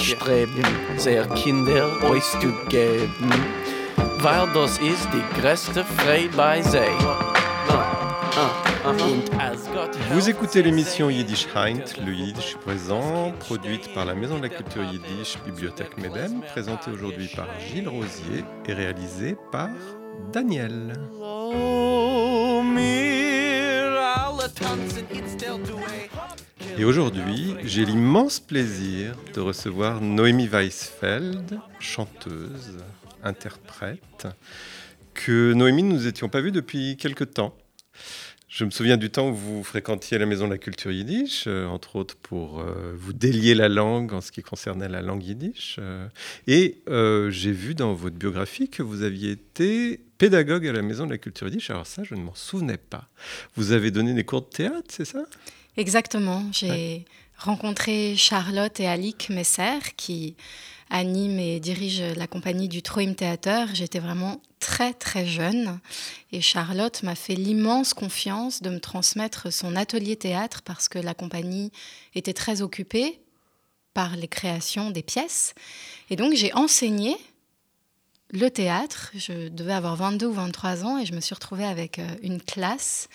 Streben, sehr Kinder euch zu geben, weil das ist die größte bei sei. Vous écoutez l'émission Yiddish Heint, le Yiddish présent, produite par la Maison de la Culture Yiddish Bibliothèque Medem, présentée aujourd'hui par Gilles Rosier et réalisée par Daniel. Et aujourd'hui, j'ai l'immense plaisir de recevoir Noémie Weisfeld, chanteuse, interprète, que Noémie, nous n'étions pas vus depuis quelque temps. Je me souviens du temps où vous fréquentiez la Maison de la Culture Yiddish, euh, entre autres pour euh, vous délier la langue en ce qui concernait la langue yiddish. Euh, et j'ai vu dans votre biographie que vous aviez été pédagogue à la Maison de la Culture Yiddish. Alors ça, je ne m'en souvenais pas. Vous avez donné des cours de théâtre, c'est ça? Exactement. J'ai rencontré Charlotte et Alic Messer qui anime et dirige la compagnie du Troim Theater. J'étais vraiment très très jeune et Charlotte m'a fait l'immense confiance de me transmettre son atelier théâtre parce que la compagnie était très occupée par les créations des pièces. Et donc j'ai enseigné le théâtre. Je devais avoir 22 ou 23 ans et je me suis retrouvée avec euh, une classe,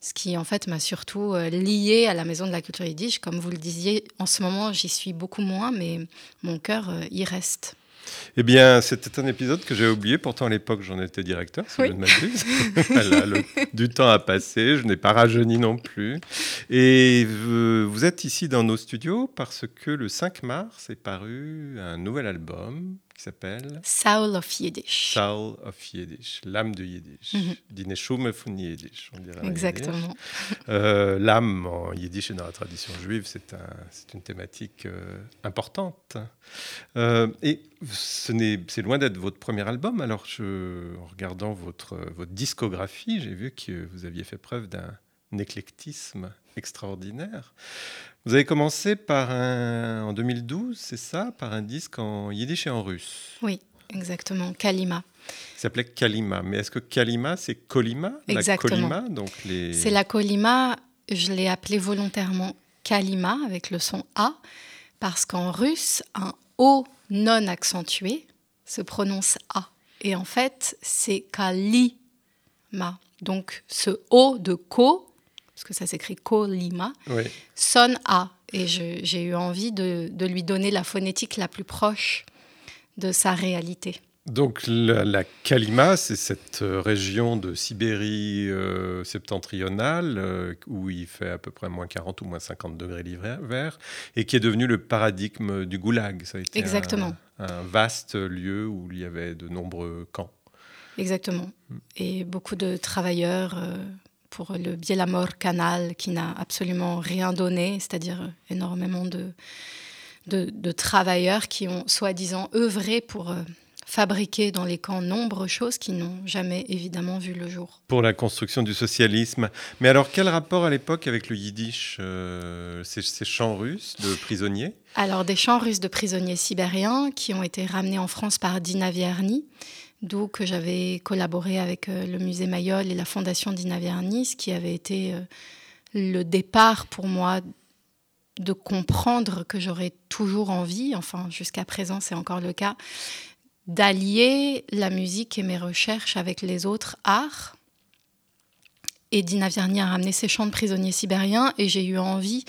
ce qui en fait m'a surtout euh, liée à la Maison de la Culture Yiddish. Comme vous le disiez, en ce moment j'y suis beaucoup moins, mais mon cœur euh, y reste. Eh bien, c'était un épisode que j'ai oublié. Pourtant, à l'époque, j'en étais directeur, si je ne m'abuse. du temps a passé. Je n'ai pas rajeuni non plus. Et vous êtes ici dans nos studios parce que le 5 mars est paru un nouvel album qui s'appelle? Soul of Yiddish. Soul of Yiddish, l'âme de Yiddish. Mm -hmm. von Yiddish, on dirait. Exactement. Euh, l'âme en Yiddish et dans la tradition juive, c'est un, une thématique euh, importante. Euh, et c'est loin d'être votre premier album. Alors, je, en regardant votre, votre discographie, j'ai vu que vous aviez fait preuve d'un éclectisme extraordinaire. Vous avez commencé par un, en 2012, c'est ça, par un disque en yiddish et en russe. Oui, exactement, Kalima. Il s'appelait Kalima, mais est-ce que Kalima, c'est Kolima? Exactement. La donc les... C'est la Kolima, je l'ai appelé volontairement Kalima avec le son A, parce qu'en russe, un O non accentué se prononce A. Et en fait, c'est Kalima. Donc ce O de Ko parce que ça s'écrit Kolima, sonne A. Et j'ai eu envie de, lui donner la phonétique la plus proche de sa réalité. Donc la, Kalima, c'est cette euh, région de Sibérie euh, septentrionale euh, où il fait à peu près moins 40 ou moins 50 degrés l'hiver et qui est devenu le paradigme du goulag. Ça a été Exactement. Un, vaste lieu où il y avait de nombreux camps. Exactement. Mm. Et beaucoup de travailleurs pour le Bielamor Canal qui n'a absolument rien donné, c'est-à-dire énormément de, de, travailleurs qui ont soi-disant œuvré pour euh, fabriquer dans les camps nombreuses choses qui n'ont jamais évidemment vu le jour. Pour la construction du socialisme. Mais alors quel rapport à l'époque avec le yiddish euh, ces, chants russes de prisonniers? Alors des chants russes de prisonniers sibériens qui ont été ramenés en France par Dina Vierny d'où que j'avais collaboré avec euh, le musée Mayol et la fondation Dina Vernis, qui avait été euh, le départ pour moi de comprendre que j'aurais toujours envie, enfin jusqu'à présent c'est encore le cas, d'allier la musique et mes recherches avec les autres arts. Et Dina Vierny a ramené ses chants de prisonniers sibériens et j'ai eu envie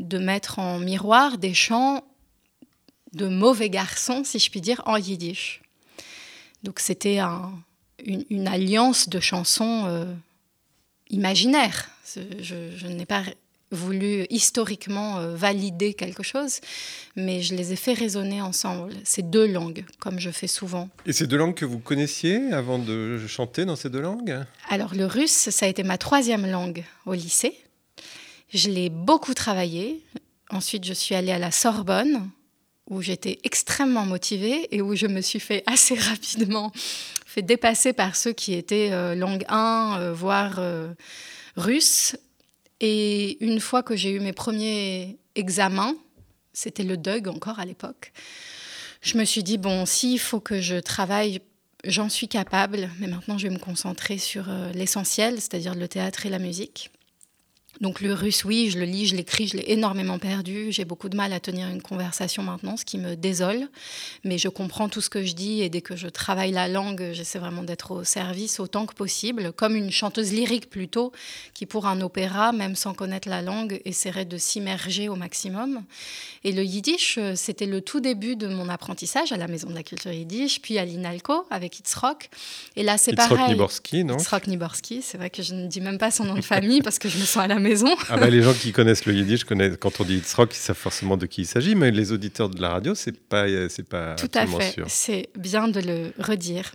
de mettre en miroir des chants de mauvais garçons, si je puis dire, en yiddish. Donc c'était une, alliance de chansons euh, imaginaires. Je, n'ai pas voulu historiquement euh, valider quelque chose, mais je les ai fait résonner ensemble. Ces deux langues, comme je fais souvent. Et ces deux langues que vous connaissiez avant de chanter dans ces deux langues? Alors le russe, ça a été ma troisième langue au lycée. Je l'ai beaucoup travaillé. Ensuite, je suis allée à la Sorbonne où j'étais extrêmement motivée et où je me suis fait assez rapidement fait dépasser par ceux qui étaient euh, langue 1, euh, voire euh, russe. Et une fois que j'ai eu mes premiers examens, c'était le DUG encore à l'époque, je me suis dit, bon, s'il faut que je travaille, j'en suis capable, mais maintenant je vais me concentrer sur l'essentiel, c'est-à-dire le théâtre et la musique. Donc le russe, oui, je le lis, je l'écris, je l'ai énormément perdu. J'ai beaucoup de mal à tenir une conversation maintenant, ce qui me désole. Mais je comprends tout ce que je dis et dès que je travaille la langue, j'essaie vraiment d'être au service autant que possible, comme une chanteuse lyrique plutôt, qui pour un opéra, même sans connaître la langue, essaierait de s'immerger au maximum. Et le yiddish, c'était le tout début de mon apprentissage à la Maison de la Culture Yiddish, puis à l'INALCO avec Itzrock. Et là, c'est pareil. Niborski, non? Itzrock Niborski, c'est vrai que je ne dis même pas son nom de famille parce que je me sens à la maison ah bah, les gens qui connaissent le yiddish, connaissent, quand on dit Rock, ils savent forcément de qui il s'agit, mais les auditeurs de la radio, c'est pas, c'est pas Tout à fait, c'est bien de le redire.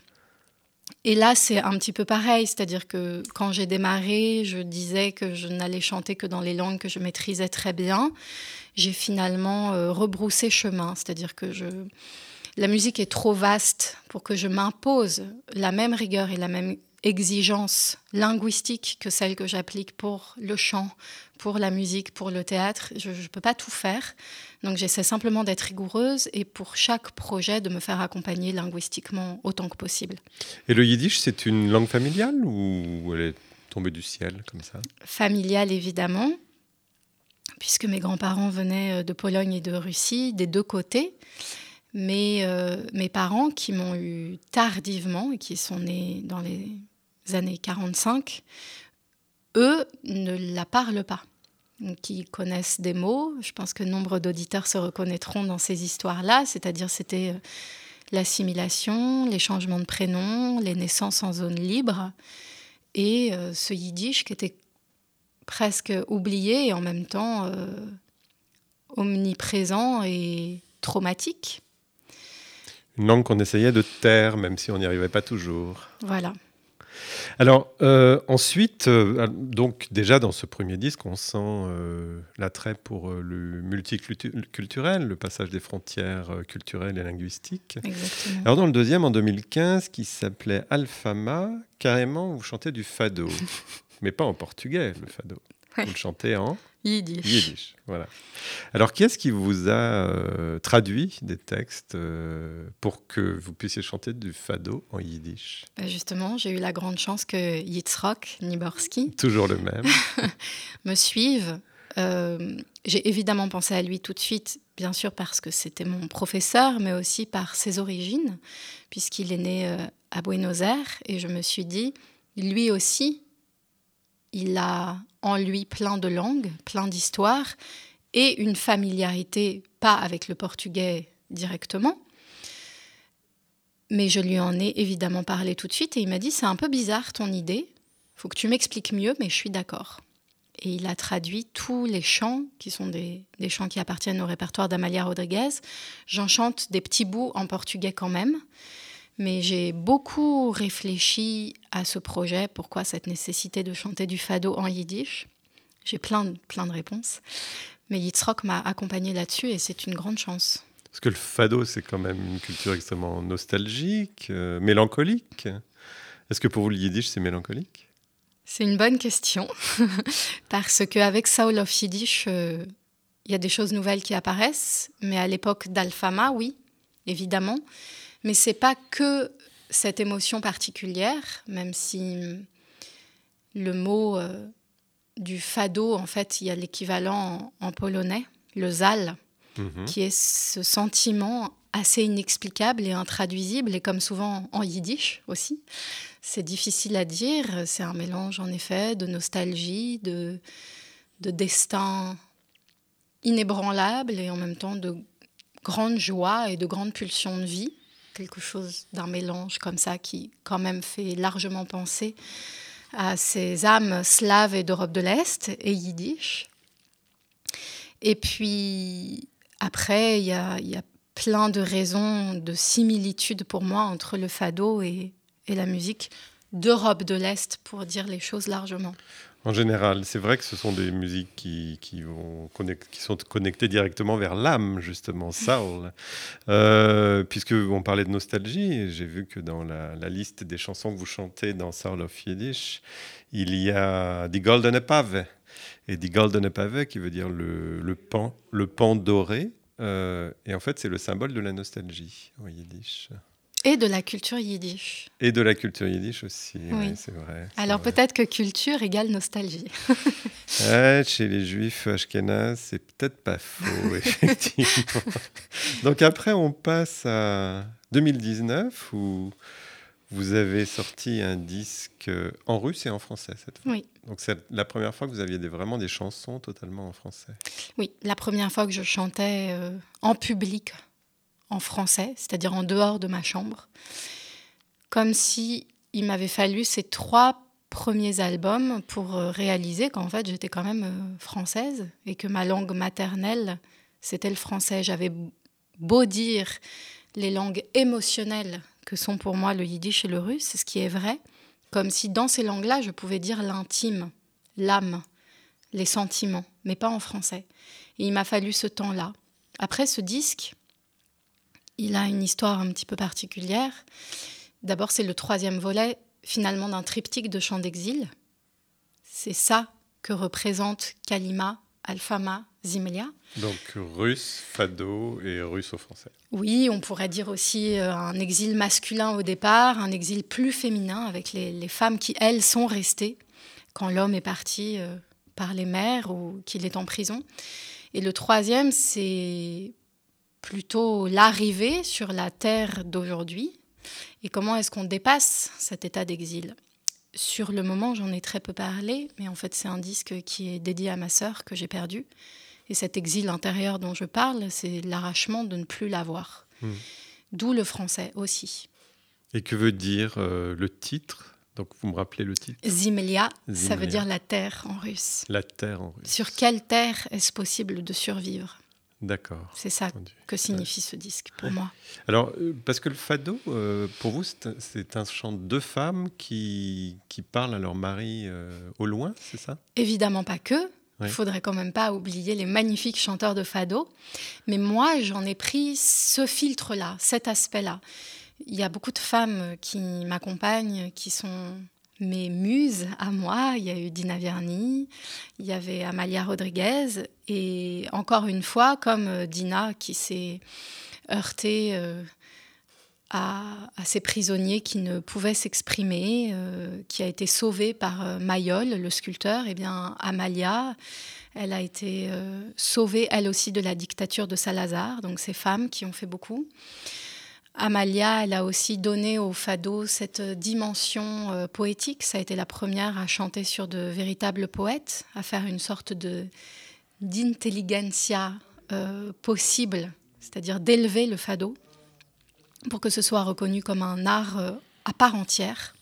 Et là, c'est un petit peu pareil, c'est-à-dire que quand j'ai démarré, je disais que je n'allais chanter que dans les langues que je maîtrisais très bien. J'ai finalement euh, rebroussé chemin, c'est-à-dire que je... la musique est trop vaste pour que je m'impose la même rigueur et la même exigence linguistique que celle que j'applique pour le chant, pour la musique, pour le théâtre. Je ne peux pas tout faire. Donc j'essaie simplement d'être rigoureuse et pour chaque projet de me faire accompagner linguistiquement autant que possible. Et le yiddish, c'est une langue familiale ou elle est tombée du ciel comme ça? Familiale évidemment, puisque mes grands-parents venaient euh, de Pologne et de Russie, des deux côtés. Mais euh, mes parents, qui m'ont eu tardivement et qui sont nés dans les années 45, eux ne la parlent pas. Qui connaissent des mots. Je pense que nombre d'auditeurs se reconnaîtront dans ces histoires-là, c'est-à-dire c'était euh, l'assimilation, les changements de prénoms, les naissances en zone libre, et euh, ce yiddish qui était presque oublié et en même temps euh, omniprésent et traumatique. Une langue qu'on essayait de taire, même si on n'y arrivait pas toujours. Voilà. Alors euh, ensuite, euh, donc déjà dans ce premier disque, on sent euh, l'attrait pour le multiculturel, le passage des frontières culturelles et linguistiques. Exactement. Alors dans le deuxième, en 2015, qui s'appelait Alfama, carrément vous chantez du fado, mais pas en portugais le fado. Vous le chantez en Yiddish. Yiddish, voilà. Alors, qui est-ce qui vous a euh, traduit des textes euh, pour que vous puissiez chanter du fado en Yiddish? Bah, Justement, j'ai eu la grande chance que Yitzhak Niborski, toujours le même, me suive. Euh, j'ai évidemment pensé à lui tout de suite, bien sûr parce que c'était mon professeur, mais aussi par ses origines, puisqu'il est né à Buenos Aires, et je me suis dit, lui aussi, il a en lui plein de langues, plein d'histoires et une familiarité, pas avec le portugais directement. Mais je lui en ai évidemment parlé tout de suite et il m'a dit c'est un peu bizarre ton idée, faut que tu m'expliques mieux, mais je suis d'accord. Et il a traduit tous les chants, qui sont des, des chants qui appartiennent au répertoire d'Amalia Rodriguez. J'en chante des petits bouts en portugais quand même. Mais j'ai beaucoup réfléchi à ce projet, pourquoi cette nécessité de chanter du fado en yiddish. J'ai plein, plein de réponses. Mais Yitzhak m'a accompagné là-dessus et c'est une grande chance. Parce que le fado, c'est quand même une culture extrêmement nostalgique, euh, mélancolique. Est-ce que pour vous, le yiddish, c'est mélancolique? C'est une bonne question. Parce qu'avec Soul of Yiddish, euh, il y a des choses nouvelles qui apparaissent. Mais à l'époque d'Alfama, oui, évidemment. Mais c'est pas que cette émotion particulière, même si le mot euh, du fado, en fait, il y a l'équivalent en, polonais, le zal, mhm. qui est ce sentiment assez inexplicable et intraduisible, et comme souvent en yiddish aussi. C'est difficile à dire, c'est un mélange en effet de nostalgie, de, de destin inébranlable et en même temps de grande joie et de grande pulsion de vie quelque chose d'un mélange comme ça qui quand même fait largement penser à ces âmes slaves et d'Europe de l'Est et yiddish. Et puis après, il y a, plein de raisons de similitude pour moi entre le fado et, et la musique d'Europe de l'Est, pour dire les choses largement. En général, c'est vrai que ce sont des musiques qui, qui, vont qui sont connectées directement vers l'âme, justement, Saul. Euh, puisque on parlait de nostalgie, j'ai vu que dans la, liste des chansons que vous chantez dans Soul of Yiddish, il y a Die Goldene Pave. Et Die Goldene Pave, qui veut dire le, le, pan, le pan doré. Euh, et en fait, c'est le symbole de la nostalgie en Yiddish. Et de la culture yiddish. Et de la culture yiddish aussi, Oui. c'est vrai. Alors peut-être que culture égale nostalgie. Chez les juifs ashkénazes, c'est peut-être pas faux, effectivement. Donc après, on passe à 2019 où vous avez sorti un disque en russe et en français cette fois. Oui. Donc c'est la première fois que vous aviez des- vraiment des chansons totalement en français. Oui, la première fois que je chantais euh, en public en français, c'est-à-dire en dehors de ma chambre, comme si il m'avait fallu ces trois premiers albums pour euh, réaliser qu'en fait j'étais quand même euh, française et que ma langue maternelle c'était le français. J'avais beau dire les langues émotionnelles que sont pour moi le yiddish et le russe, ce qui est vrai, comme si dans ces langues-là je pouvais dire l'intime, l'âme, les sentiments, mais pas en français. Et il m'a fallu ce temps-là. Après ce disque, il a une histoire un petit peu particulière. D'abord, c'est le troisième volet, finalement, d'un triptyque de chants d'exil. C'est ça que représente Kalima, Alfama, Zimelia. Donc russe, fado et russe au français. Oui, on pourrait dire aussi euh, un exil masculin au départ, un exil plus féminin avec les, les femmes qui, elles, sont restées quand l'homme est parti euh, par les mers ou qu'il est en prison. Et le troisième, c'est plutôt l'arrivée sur la terre d'aujourd'hui et comment est-ce qu'on dépasse cet état d'exil. Sur le moment, j'en ai très peu parlé, mais en fait, c'est un disque qui est dédié à ma sœur que j'ai perdue. Et cet exil intérieur dont je parle, c'est l'arrachement de ne plus l'avoir. Mm. D'où le français aussi. Et que veut dire euh, le titre? Donc vous me rappelez le titre? Zimelia, ça veut dire la terre en russe. La terre en russe. Sur quelle terre est-ce possible de survivre? D'accord. C'est ça entendu. que signifie ce disque pour moi. Alors, euh, parce que le fado, euh, pour vous, c'est un- chant de deux femmes qui, qui parlent à leur mari euh, au loin, c'est ça? Évidemment pas que. Il Oui. faudrait quand même pas oublier les magnifiques chanteurs de fado. Mais moi, j'en ai pris ce filtre-là, cet aspect-là. Il y a beaucoup de femmes qui m'accompagnent, qui sont mes muses à moi. Il y a eu Dina Verni, il y avait Amalia Rodriguez. Et encore une fois, comme euh, Dina qui s'est heurtée euh, à, à ces prisonniers qui ne pouvaient s'exprimer, euh, qui a été sauvée par Mayol, le sculpteur, et bien Amalia, elle a été sauvée elle aussi de la dictature de Salazar, donc ces femmes qui ont fait beaucoup. Amalia, elle a aussi donné au fado cette dimension euh, poétique. Ça a été la première à chanter sur de véritables poètes, à faire une sorte de d'intelligentsia euh, possible, c'est-à-dire d'élever le fado pour que ce soit reconnu comme un art euh, à part entière.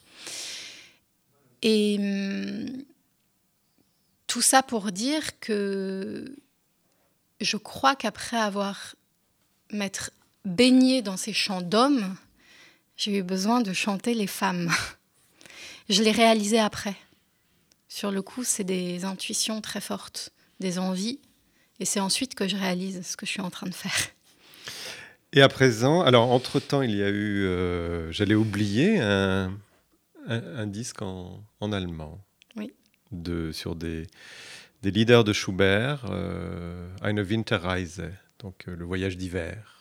Et hum, tout ça pour dire que je crois qu'après avoir m'être baignée dans ces chants d'hommes, j'ai eu besoin de chanter les femmes. Je l'ai réalisé après. Sur le coup, c'est des intuitions très fortes, des envies, et c'est ensuite que je réalise ce que je suis en train de faire. Et à présent, alors entre-temps, il y a eu, euh, j'allais oublier, un, un- un disque en, en allemand. Oui. De, sur des, des leaders de Schubert, euh, Eine Winterreise, donc euh, le voyage d'hiver.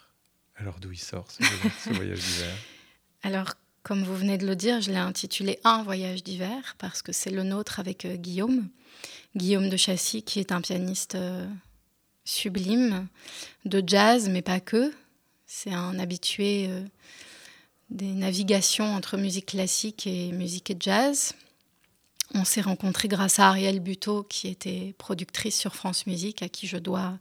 Alors d'où il sort ce, voyage d'hiver? Alors, comme vous venez de le dire, je l'ai intitulé Un voyage d'hiver parce que c'est le nôtre avec euh, Guillaume. Guillaume de Chassis, qui est un pianiste euh, sublime de jazz, mais pas que. C'est un habitué euh, des navigations entre musique classique et musique et jazz. On s'est rencontrés grâce à Ariel Buteau, qui était productrice sur France Musique, à qui je dois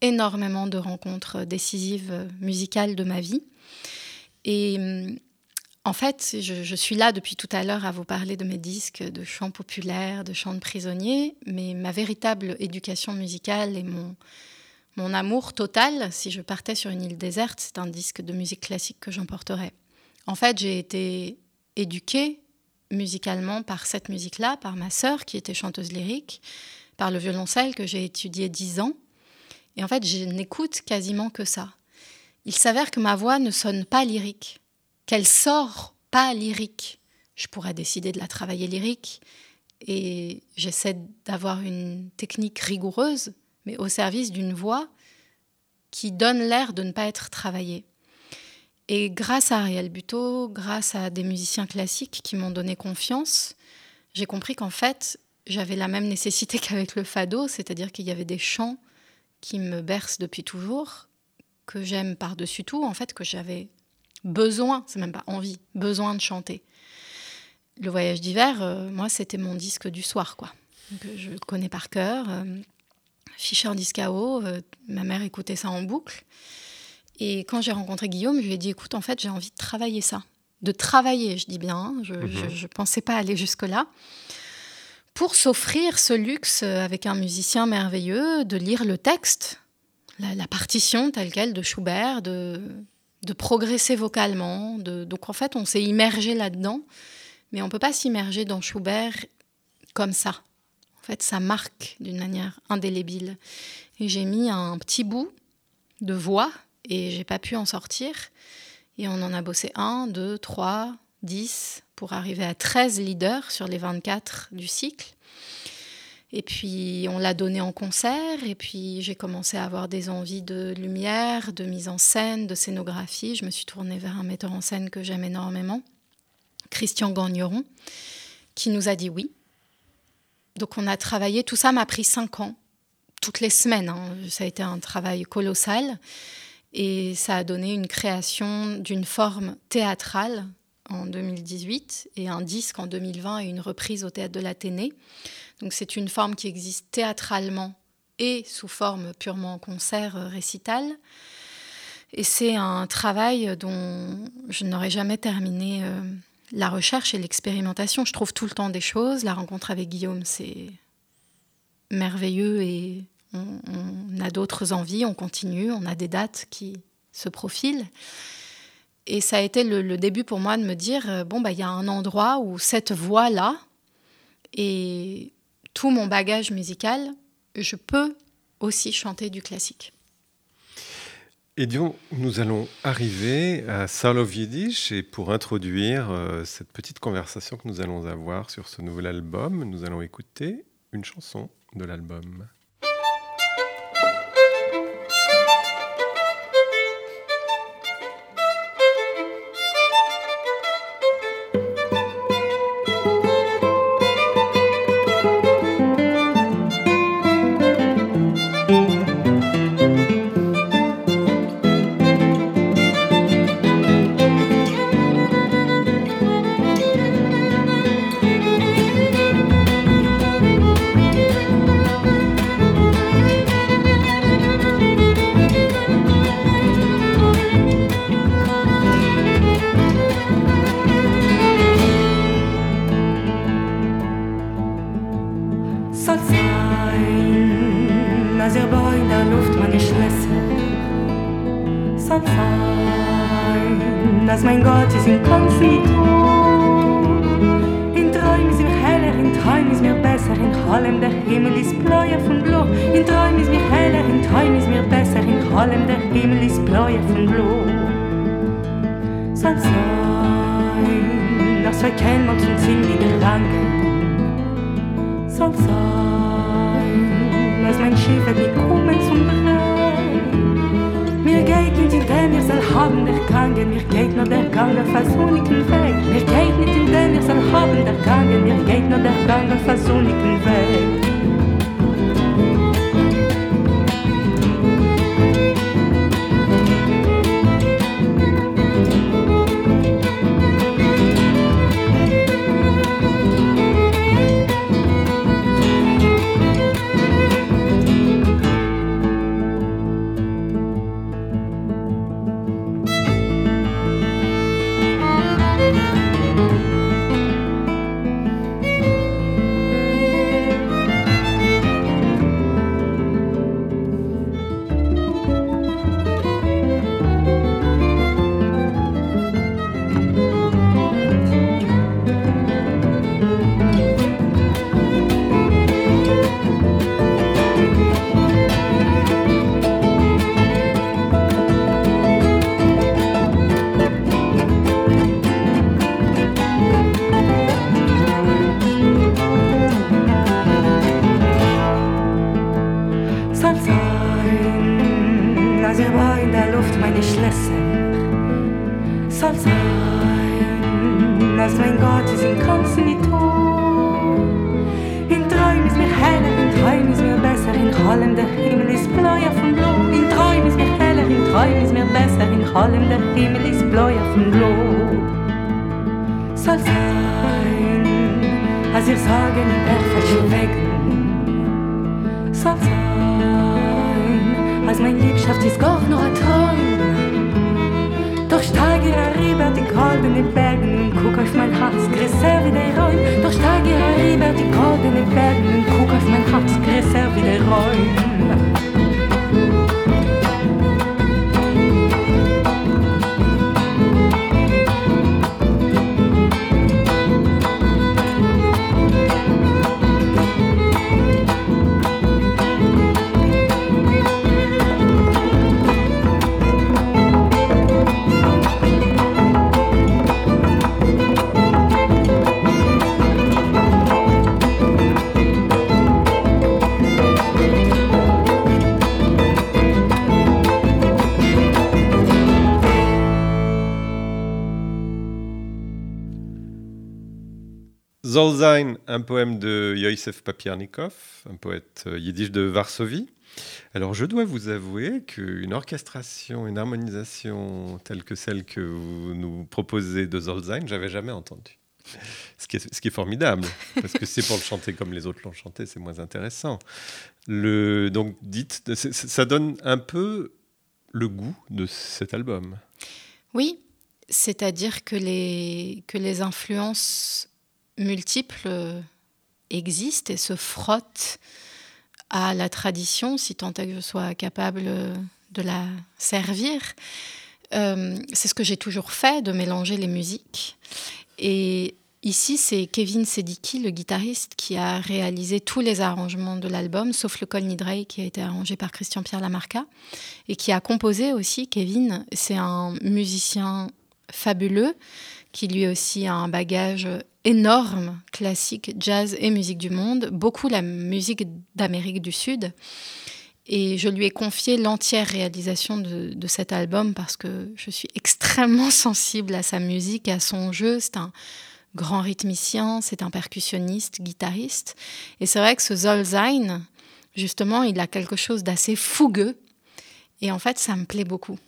énormément de rencontres décisives euh, musicales de ma vie. Et hum, en fait, je, je suis là depuis tout à l'heure à vous parler de mes disques, de chants populaires, de chants de prisonniers, mais ma véritable éducation musicale et mon, mon amour total, si je partais sur une île déserte, c'est un disque de musique classique que j'emporterais. En fait, j'ai été éduquée musicalement par cette musique-là, par ma sœur qui était chanteuse lyrique, par le violoncelle que j'ai étudié dix ans. Et en fait, je n'écoute quasiment que ça. Il s'avère que ma voix ne sonne pas lyrique, qu'elle sort pas lyrique. Je pourrais décider de la travailler lyrique et j'essaie d'avoir une technique rigoureuse, mais au service d'une voix qui donne l'air de ne pas être travaillée. Et grâce à Ariel Buteau, grâce à des musiciens classiques qui m'ont donné confiance, j'ai compris qu'en fait, j'avais la même nécessité qu'avec le fado, c'est-à-dire qu'il y avait des chants qui me bercent depuis toujours, que j'aime par-dessus tout, en fait, que j'avais besoin, c'est même pas envie, besoin de chanter. Le voyage d'hiver, euh, moi, c'était mon disque du soir, quoi. Que je connais par cœur. Euh, Fischer Discao, euh, ma mère écoutait ça en boucle. Et quand j'ai rencontré Guillaume, je lui ai dit écoute, en fait, j'ai envie de travailler ça. De travailler, je dis bien. Hein. Je ne mhm. pensais pas aller jusque-là. Pour s'offrir ce luxe avec un musicien merveilleux, de lire le texte, la, partition telle qu'elle de Schubert, de, progresser vocalement. De, donc en fait, on s'est immergé là-dedans. Mais on ne peut pas s'immerger dans Schubert comme ça. En fait, ça marque d'une manière indélébile. Et j'ai mis un petit bout de voix et j'ai pas pu en sortir. Et on en a bossé un, deux, trois, dix, pour arriver à 13 leaders sur les 24 du cycle. Et puis on l'a donné en concert, et puis j'ai commencé à avoir des envies de lumière, de mise en scène, de scénographie. Je me suis tournée vers un metteur en scène que j'aime énormément, Christian Gagneron, qui nous a dit oui. Donc on a travaillé, tout ça m'a pris cinq ans, toutes les semaines. Hein. Ça a été un travail colossal. Et ça a donné une création d'une forme théâtrale en 2018 et un disque en 2020 et une reprise au théâtre de l'Athénée. Donc c'est une forme qui existe théâtralement et sous forme purement concert euh, récital. Et c'est un travail dont je n'aurais jamais terminé euh, la recherche et l'expérimentation. Je trouve tout le temps des choses. La rencontre avec Guillaume, c'est merveilleux et on, a d'autres envies, on continue, on a des dates qui se profilent. Et ça a été le, début pour moi de me dire, euh, bon, bah, il y a un endroit où cette voix-là et tout mon bagage musical, je peux aussi chanter du classique. Et donc, nous allons arriver à Soul of Yiddish et pour introduire euh, cette petite conversation que nous allons avoir sur ce nouvel album, nous allons écouter une chanson de l'album. Las ihr bei in der Luft, meine Schlösser soll sein. Dass mein Gott ist in Konfitur. In Träumen ist mir heller, in Träumen ist mir besser, in Hallem der Himmel ist bläuer von Blau. In Träumen ist mir heller, in Träumen ist mir besser, in Hallem der Himmel ist bläuer von Blau. Soll sein, dass wir kein Mond und sind wieder der Lange soll sein. Als mein Schiff wird mir kommen zum Brenn. Mir geht nicht in den, ich soll haben, der kann Mir geht nur der Gang auf der sonnigen Weg. Mir geht nicht in den, ich soll haben, der kann Mir geht nur der Gang auf der sonnigen Weg. In der Himmel ist bläuer von Blau. Soll sein, als ihr sagen, in der verschwegen. Soll sein, als mein Liebschaft ist gar nur ein Traum. Doch steig ihr rüber die goldenen Bergen und guck auf mein Herz, größer wie der Räum. Doch steig ihr rüber die goldenen Bergen und guck auf mein Herz, größer wie der Räum. Un poème de Yosef Papiernikov, un poète euh, yiddish de Varsovie. Alors, je dois vous avouer qu'une orchestration, une harmonisation telle que celle que vous nous proposez de Zolzain, j'avais jamais entendu. Ce qui, est, formidable, parce que c'est pour le chanter comme les autres l'ont chanté, c'est moins intéressant. Le, donc, dites, ça donne un peu le goût de cet album. Oui, c'est-à-dire que les influences multiples existent et se frottent à la tradition, si tant est que je sois capable de la servir. Euh, c'est ce que j'ai toujours fait, de mélanger les musiques. Et ici, c'est Kevin Sediki, le guitariste, qui a réalisé tous les arrangements de l'album, sauf le Col Nidrei, qui a été arrangé par Christian-Pierre Lamarca, et qui a composé aussi. Kevin, c'est un musicien fabuleux, qui lui aussi a un bagage énorme, classique, jazz et musique du monde, beaucoup la musique d'Amérique du Sud. Et je lui ai confié l'entière réalisation de, de, cet album parce que je suis extrêmement sensible à sa musique, à son jeu. C'est un grand rythmicien, c'est un percussionniste, guitariste. Et c'est vrai que ce Zolzain, justement, il a quelque chose d'assez fougueux. Et en fait, ça me plaît beaucoup.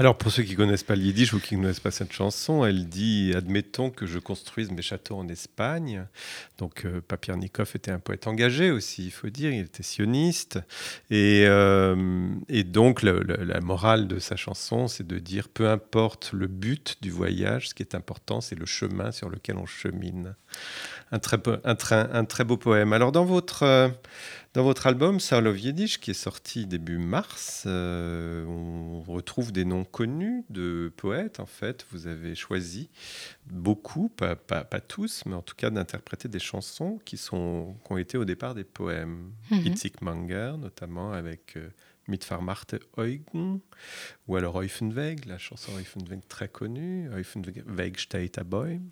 Alors, pour ceux qui connaissent pas le yiddish ou qui ne connaissent pas cette chanson, elle dit Admettons que je construise mes châteaux en Espagne. Donc, euh, Papiernikov était un poète engagé aussi, il faut dire. Il était sioniste. Et, euh, donc, la morale de sa chanson, c'est de dire Peu importe le but du voyage, ce qui est important, c'est le chemin sur lequel on chemine. Un très, un, très, un très beau poème. Alors, dans votre. Dans votre album Soul of Yiddish, qui est sorti début mars, euh, on retrouve des noms connus de poètes. En fait, vous avez choisi beaucoup, pas, pas, pas tous, mais en tout cas d'interpréter des chansons qui, sont, qui ont été au départ des poèmes. Mm -hmm. Itzik Manger, notamment avec euh, Mitfarmarte Eugen, ou alors Eufenweg, la chanson Eufenweg très connue, Eufenweg steht a Bäum.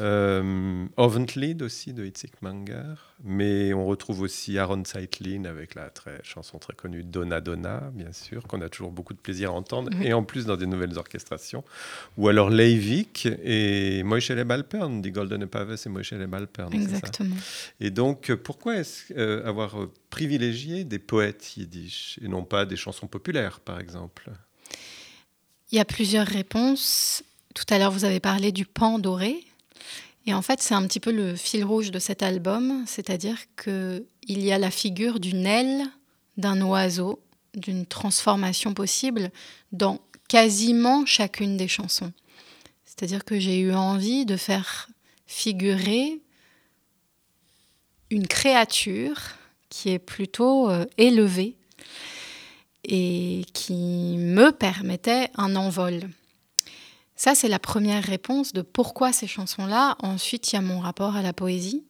Euh, Oventlied aussi de Itzik Manger, mais on retrouve aussi Aaron Zeitlin avec la très, chanson très connue Donna Donna, bien sûr, qu'on a toujours beaucoup de plaisir à entendre, et en plus dans des nouvelles orchestrations, ou alors Leivik et Moishele Balpern, Die Goldene Pave, c'est Moishele Balpern. Exactement. Et donc, pourquoi est-ce euh, avoir privilégié des poètes yiddish et non pas des chansons populaires, par exemple il y a plusieurs réponses. Tout à l'heure, vous avez parlé du pan doré. Et en fait, c'est un petit peu le fil rouge de cet album, c'est-à-dire qu'il y a la figure d'une aile d'un oiseau, d'une transformation possible dans quasiment chacune des chansons. C'est-à-dire que j'ai eu envie de faire figurer une créature qui est plutôt euh, élevée et qui me permettait un envol. Ça, c'est la première réponse de pourquoi ces chansons-là. Ensuite, il y a mon rapport à la poésie,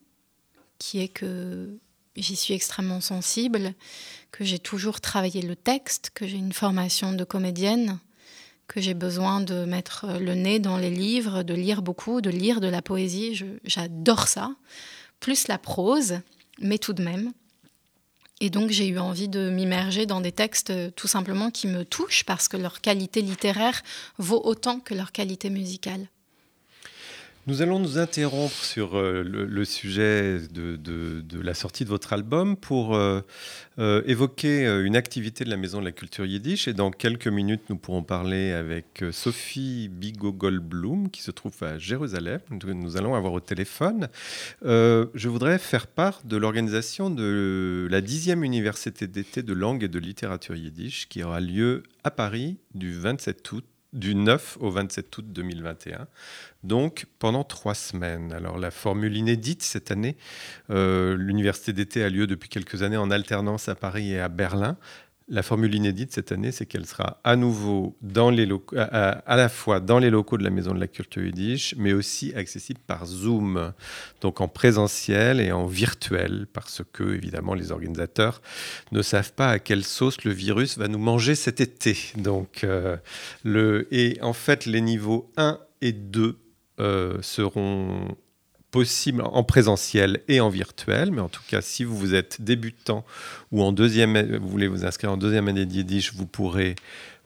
qui est que j'y suis extrêmement sensible, que j'ai toujours travaillé le texte, que j'ai une formation de comédienne, que j'ai besoin de mettre le nez dans les livres, de lire beaucoup, de lire de la poésie. J'adore ça, plus la prose, mais tout de même. Et donc j'ai eu envie de m'immerger dans des textes tout simplement qui me touchent parce que leur qualité littéraire vaut autant que leur qualité musicale. Nous allons nous interrompre sur euh, le, sujet de, la sortie de votre album pour euh, euh, évoquer une activité de la Maison de la Culture Yiddish. Et dans quelques minutes, nous pourrons parler avec Sophie Bigot-Goldblum, qui se trouve à Jérusalem. Nous allons avoir au téléphone. je voudrais faire part de l'organisation de la dixième université d'été de langue et de littérature yiddish, qui aura lieu à Paris du 27 août du 9 au 27 août 2021, donc pendant trois semaines. Alors la formule inédite cette année, euh, l'université d'été a lieu depuis quelques années en alternance à Paris et à Berlin. La formule inédite cette année, c'est qu'elle sera à nouveau à, la fois dans les locaux de la Maison de la Culture Yiddish, mais aussi accessible par Zoom, donc en présentiel et en virtuel, parce que, évidemment, les organisateurs ne savent pas à quelle sauce le virus va nous manger cet été. Donc, euh, le, et en fait, les niveaux 1 et 2 euh, seront possible en présentiel et en virtuel, mais en tout cas, si vous êtes débutant ou en deuxième, vous voulez vous inscrire en deuxième année de Yiddish, vous pourrez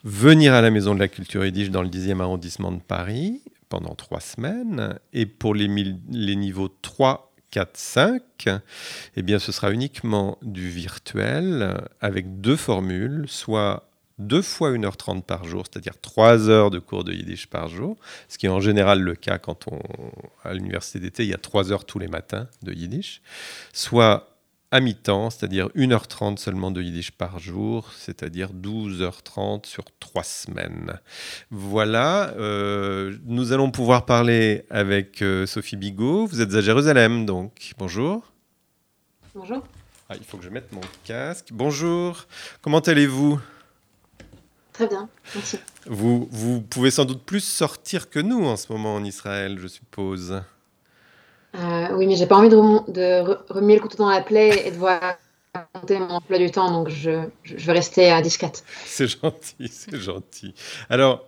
venir à la Maison de la Culture Yiddish dans le 10e arrondissement de Paris pendant trois semaines. Et pour les, les niveaux 3, 4, 5, eh bien, ce sera uniquement du virtuel avec deux formules, soit deux fois 1h30 par jour, c'est-à-dire trois heures de cours de yiddish par jour, ce qui est en général le cas quand on, à l'université d'été, il y a trois heures tous les matins de yiddish, soit à mi-temps, c'est-à-dire 1h30 seulement de yiddish par jour, c'est-à-dire 12h30 sur trois semaines. Voilà, euh, nous allons pouvoir parler avec euh, Sophie Bigot. Vous êtes à Jérusalem, donc bonjour. Bonjour. Ah, il faut que je mette mon casque. Bonjour, comment allez-vous? Très bien, merci. Vous, vous pouvez sans doute plus sortir que nous en ce moment en Israël, je suppose. Euh, oui, mais j'ai pas envie de, de remuer le couteau dans la plaie et de voir monter mon emploi du temps, donc je, je, vais rester à discrète. C'est gentil, c'est gentil. Alors,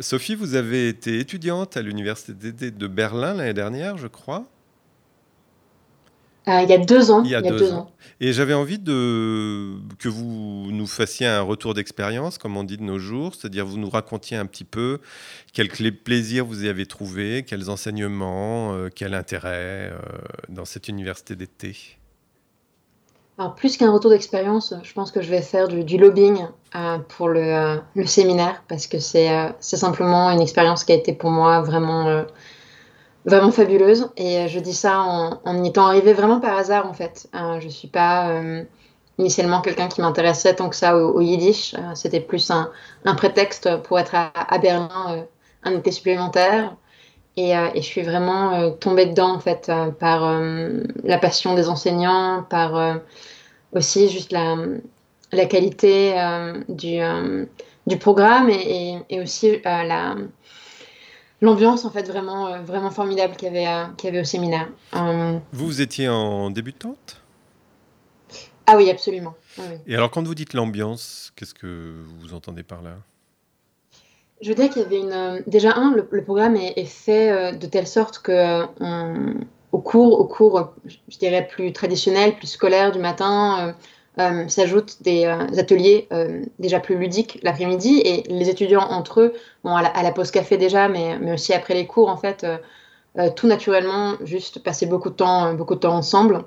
Sophie, vous avez été étudiante à l'université de Berlin l'année dernière, je crois. Euh, il y a deux ans. Il y a, deux, ans. Et j'avais envie de que vous nous fassiez un retour d'expérience, comme on dit de nos jours, c'est-à-dire vous nous racontiez un petit peu quels plaisirs vous y avez trouvé, quels enseignements, euh, quel intérêt euh, dans cette université d'été. Alors, plus qu'un retour d'expérience, je pense que je vais faire du, lobbying pour le, le, séminaire, parce que c'est simplement une expérience qui a été pour moi vraiment vraiment fabuleuse. Et euh, je dis ça en, y étant arrivée vraiment par hasard, en fait. Euh, je suis pas euh, initialement quelqu'un qui m'intéressait tant que ça au, yiddish. C'était plus un, prétexte pour être à, Berlin un été supplémentaire. Et, je suis vraiment tombée dedans, en fait, par la passion des enseignants, par aussi juste la, qualité du, programme et aussi la l'ambiance en fait vraiment, euh, vraiment formidable qu'il y, avait, euh, qu'il y avait au séminaire. Euh, vous, vous étiez en débutante? Ah oui, absolument. Et alors quand vous dites l'ambiance, qu'est-ce que vous entendez par là? Je veux dire qu'il y avait une... Déjà, un, le, programme est, fait de telle sorte que au cours, au cours, je dirais, plus traditionnel, plus scolaire du matin, euh, s'ajoutent des, euh, ateliers euh, déjà plus ludiques l'après-midi et les étudiants entre eux, bon, à la, pause café déjà, mais, mais, aussi après les cours, en fait, tout naturellement, juste passer beaucoup de temps, beaucoup de temps ensemble.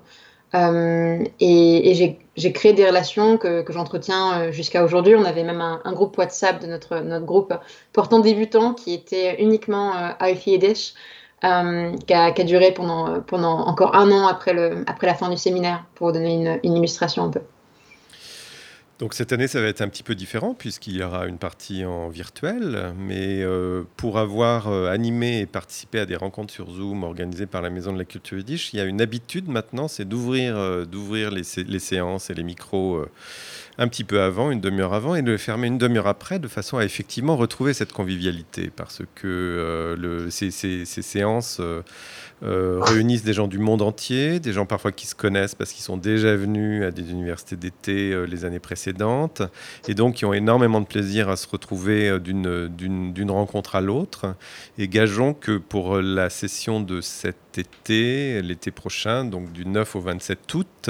et, j'ai créé des relations que, j'entretiens jusqu'à aujourd'hui. On avait même un, groupe WhatsApp de notre, notre groupe portant débutants qui était uniquement euh, euh, qui, a, qui, a, duré pendant, pendant encore un an après, le, après la fin du séminaire, pour donner une, une illustration un peu. Donc cette année, ça va être un petit peu différent puisqu'il y aura une partie en virtuel, mais euh, pour avoir euh, animé et participé à des rencontres sur Zoom organisées par la Maison de la Culture Yiddish, il y a une habitude maintenant, c'est d'ouvrir euh, d'ouvrir les, les, séances et les micros un petit peu avant, une demi-heure avant, et de le fermer une demi-heure après, de façon à effectivement retrouver cette convivialité, parce que euh, ces, ces, ces, séances euh, euh, réunissent des gens du monde entier, des gens parfois qui se connaissent parce qu'ils sont déjà venus à des universités d'été les années précédentes, et donc qui ont énormément de plaisir à se retrouver d'une rencontre à l'autre. Et gageons que pour la session de cet été, l'été prochain, donc du 9 au 27 août,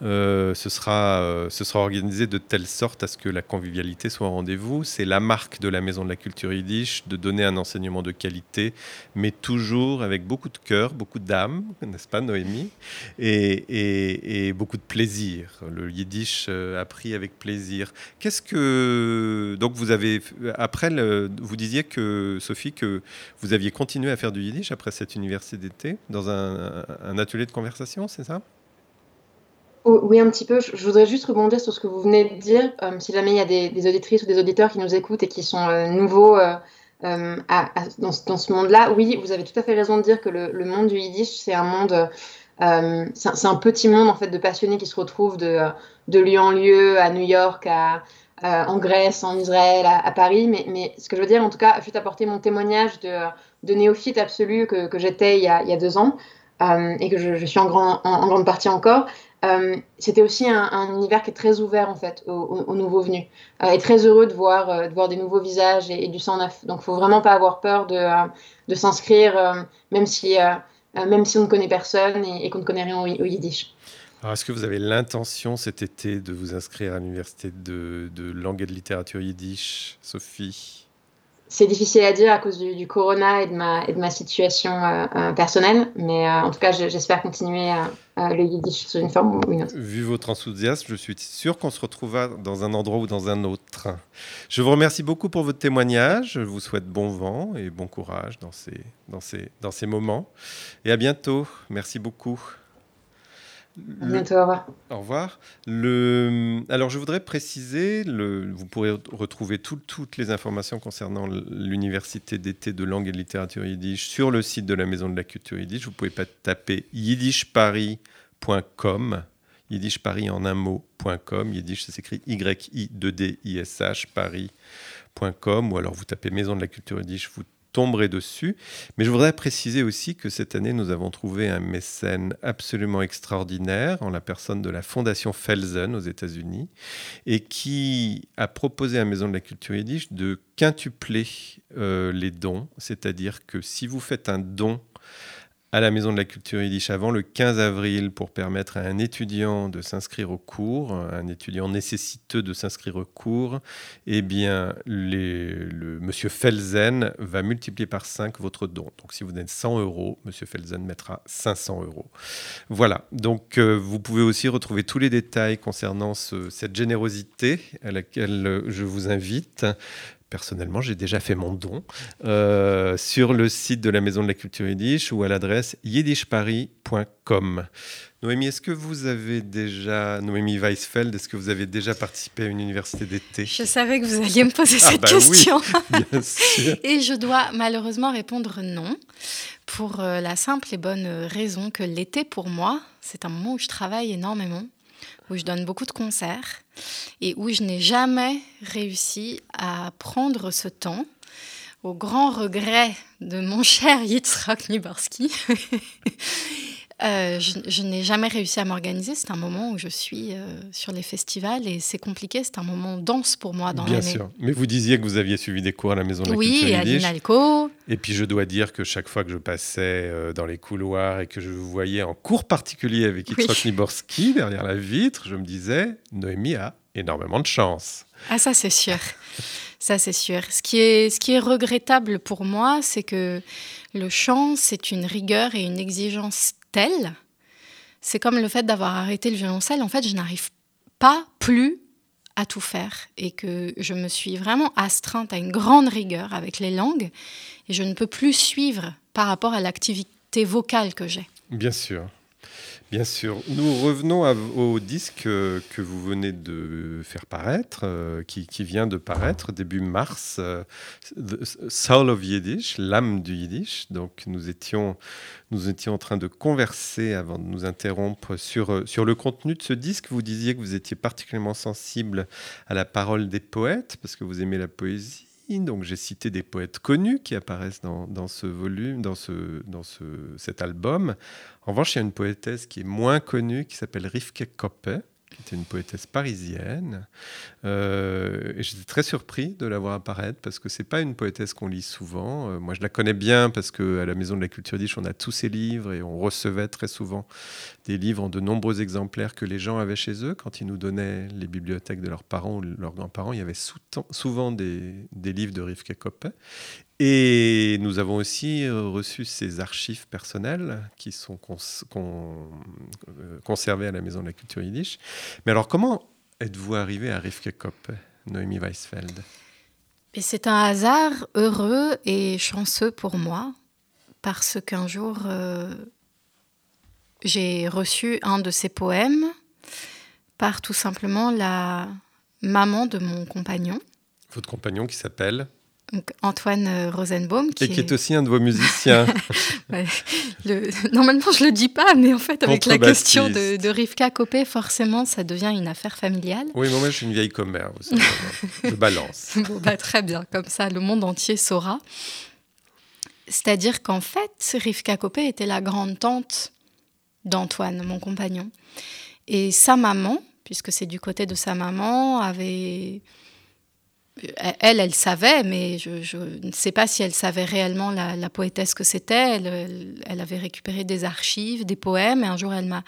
ce sera organisé de telle sorte à ce que la convivialité soit au rendez-vous. C'est la marque de la Maison de la Culture Yiddish de donner un enseignement de qualité, mais toujours avec beaucoup de cœur, beaucoup d'âme, n'est-ce pas Noémie? Et, beaucoup de plaisir. Le Yiddish euh, appris avec plaisir. Qu'est-ce que... Donc vous avez... Après, vous disiez que, Sophie, que vous aviez continué à faire du Yiddish après cette université d'été dans un, atelier de conversation, c'est ça? Oui, un petit peu. Je voudrais juste rebondir sur ce que vous venez de dire. Euh, si jamais il y a des, auditrices ou des auditeurs qui nous écoutent et qui sont euh, nouveaux euh, dans, ce monde-là, oui, vous avez tout à fait raison de dire que le, monde du Yiddish, c'est un monde... c'est un petit monde en fait de passionnés qui se retrouvent de, lieu en lieu, à New York, à, en Grèce, en Israël, à, Paris. Mais, ce que je veux dire, en tout cas, je vais apporter mon témoignage de, de néophyte absolu que, j'étais il, y a deux ans et que je, suis en, grande partie encore. Euh, c'était aussi un, un, univers qui est très ouvert en fait aux, aux, aux nouveaux venus euh, et très heureux de voir, euh, de voir des nouveaux visages et, et du sang neuf. Donc, il faut vraiment pas avoir peur de, euh, s'inscrire, même si même si on ne connaît personne et, qu'on ne connaît rien au, yiddish. Est-ce que vous avez l'intention cet été de vous inscrire à l'université de langue et de littérature yiddish, Sophie? C'est difficile à dire à cause du, corona et de ma, et de ma situation euh, euh, personnelle, mais euh, en tout cas, j'espère continuer le yiddish sous une forme ou une autre. Vu votre enthousiasme, je suis sûr qu'on se retrouvera dans un endroit ou dans un autre. Je vous remercie beaucoup pour votre témoignage. Je vous souhaite bon vent et bon courage dans ces, dans ces, dans ces moments. Et à bientôt. Merci beaucoup. À bientôt, au revoir. Au revoir. Le, alors, je voudrais préciser, le, vous pourrez retrouver tout, toutes les informations concernant l'université d'été de langue et de littérature yiddish sur le site de la Maison de la Culture yiddish. Vous pouvez pas taper yiddishparis.com, yiddish paris en un mot.com, yiddish ça s'écrit Y-I-D-D-I-S-H, paris.com, ou alors vous tapez Maison de la Culture yiddish, vous tomberez dessus. Mais je voudrais préciser aussi que cette année, nous avons trouvé un mécène absolument extraordinaire en la personne de la Fondation Felsen aux États-Unis et qui a proposé à Maison de la Culture Yiddish de quintupler euh, les dons. C'est-à-dire que si vous faites un don à la Maison de la Culture Yiddish avant le 15 avril pour permettre à un étudiant de s'inscrire au cours, un étudiant nécessiteux de s'inscrire au cours, eh bien, le Monsieur Felsen va multiplier par 5 votre don. Donc, si vous donnez 100 euros, Monsieur Felsen mettra 500 euros. Voilà. Donc, euh, vous pouvez aussi retrouver tous les détails concernant ce, cette générosité à laquelle je vous invite personnellement, j'ai déjà fait mon don euh, sur le site de la Maison de la Culture Yiddish ou à l'adresse yiddishparis.com. Noémie, est-ce que vous avez déjà, Noémie Weisfeld, est-ce que vous avez déjà participé à une université d'été? Je savais que vous alliez me poser ah cette bah question. Oui, bien sûr. et je dois malheureusement répondre non, pour euh, la simple et bonne raison que l'été, pour moi, c'est un moment où je travaille énormément où je donne beaucoup de concerts et où je n'ai jamais réussi à prendre ce temps, au grand regret de mon cher Yitzhak Niborski. Euh, je, je n'ai jamais réussi à m'organiser. C'est un moment où je suis euh, sur les festivals et c'est compliqué. C'est un moment dense pour moi dans Bien sûr. Mais vous disiez que vous aviez suivi des cours à la Maison de la Oui, Culture et à l'INALCO. Et puis je dois dire que chaque fois que je passais euh, dans les couloirs et que je vous voyais en cours particulier avec Oui. Yitzhak Niborski derrière la vitre, je me disais, Noémie a énormément de chance. Ah, ça, c'est sûr. Ça, c'est sûr. Ce qui est, ce qui est regrettable pour moi, c'est que le chant, c'est une rigueur et une exigence telle. C'est comme le fait d'avoir arrêté le violoncelle. En fait, je n'arrive pas plus à tout faire et que je me suis vraiment astreinte à une grande rigueur avec les langues et je ne peux plus suivre par rapport à l'activité vocale que j'ai. Bien sûr. Bien sûr. Nous revenons au disque que vous venez de faire paraître, euh, qui, vient de paraître début mars, euh, Soul of Yiddish, l'âme du Yiddish. Donc nous étions, nous étions en train de converser avant de nous interrompre sur, euh, sur le contenu de ce disque. Vous disiez que vous étiez particulièrement sensible à la parole des poètes, parce que vous aimez la poésie. Donc j'ai cité des poètes connus qui apparaissent dans, ce volume, dans, ce, dans ce, cet album. En revanche, il y a une poétesse qui est moins connue qui s'appelle Rivke Koppe, qui était une poétesse parisienne. Euh, et j'étais très surpris de la voir apparaître parce que c'est pas une poétesse qu'on lit souvent. Euh, moi, je la connais bien parce qu'à la Maison de la Culture d'Iche, on a tous ses livres et on recevait très souvent des livres en de nombreux exemplaires que les gens avaient chez eux quand ils nous donnaient les bibliothèques de leurs parents ou leurs grands-parents. Il y avait souvent des, livres de Rivke Koppe. Et nous avons aussi euh, reçu ses archives personnelles qui sont euh, conservées à la Maison de la Culture Yiddish. Mais alors, comment êtes-vous arrivé à Rivke Kopp, Noémie Weisfeld? C'est un hasard heureux et chanceux pour moi, parce qu'un jour, euh, j'ai reçu un de ses poèmes par tout simplement la maman de mon compagnon. Votre compagnon qui s'appelle? Antoine euh, Rosenbaum. Qui et qui est... aussi un de vos musiciens. Normalement, je ne le dis pas, mais en fait, avec la question de, de Rivka Copé, forcément, ça devient une affaire familiale. Oui, moi, je suis une vieille commère. je balance. bon, bah, très bien, comme ça, le monde entier saura. C'est-à-dire qu'en fait, Rivka Copé était la grande tante d'Antoine, mon compagnon. Et sa maman, puisque c'est du côté de sa maman, avait elle, elle savait, mais je, ne sais pas si elle savait réellement la, poétesse que c'était. Elle, avait récupéré des archives, des poèmes, et un jour elle m'a,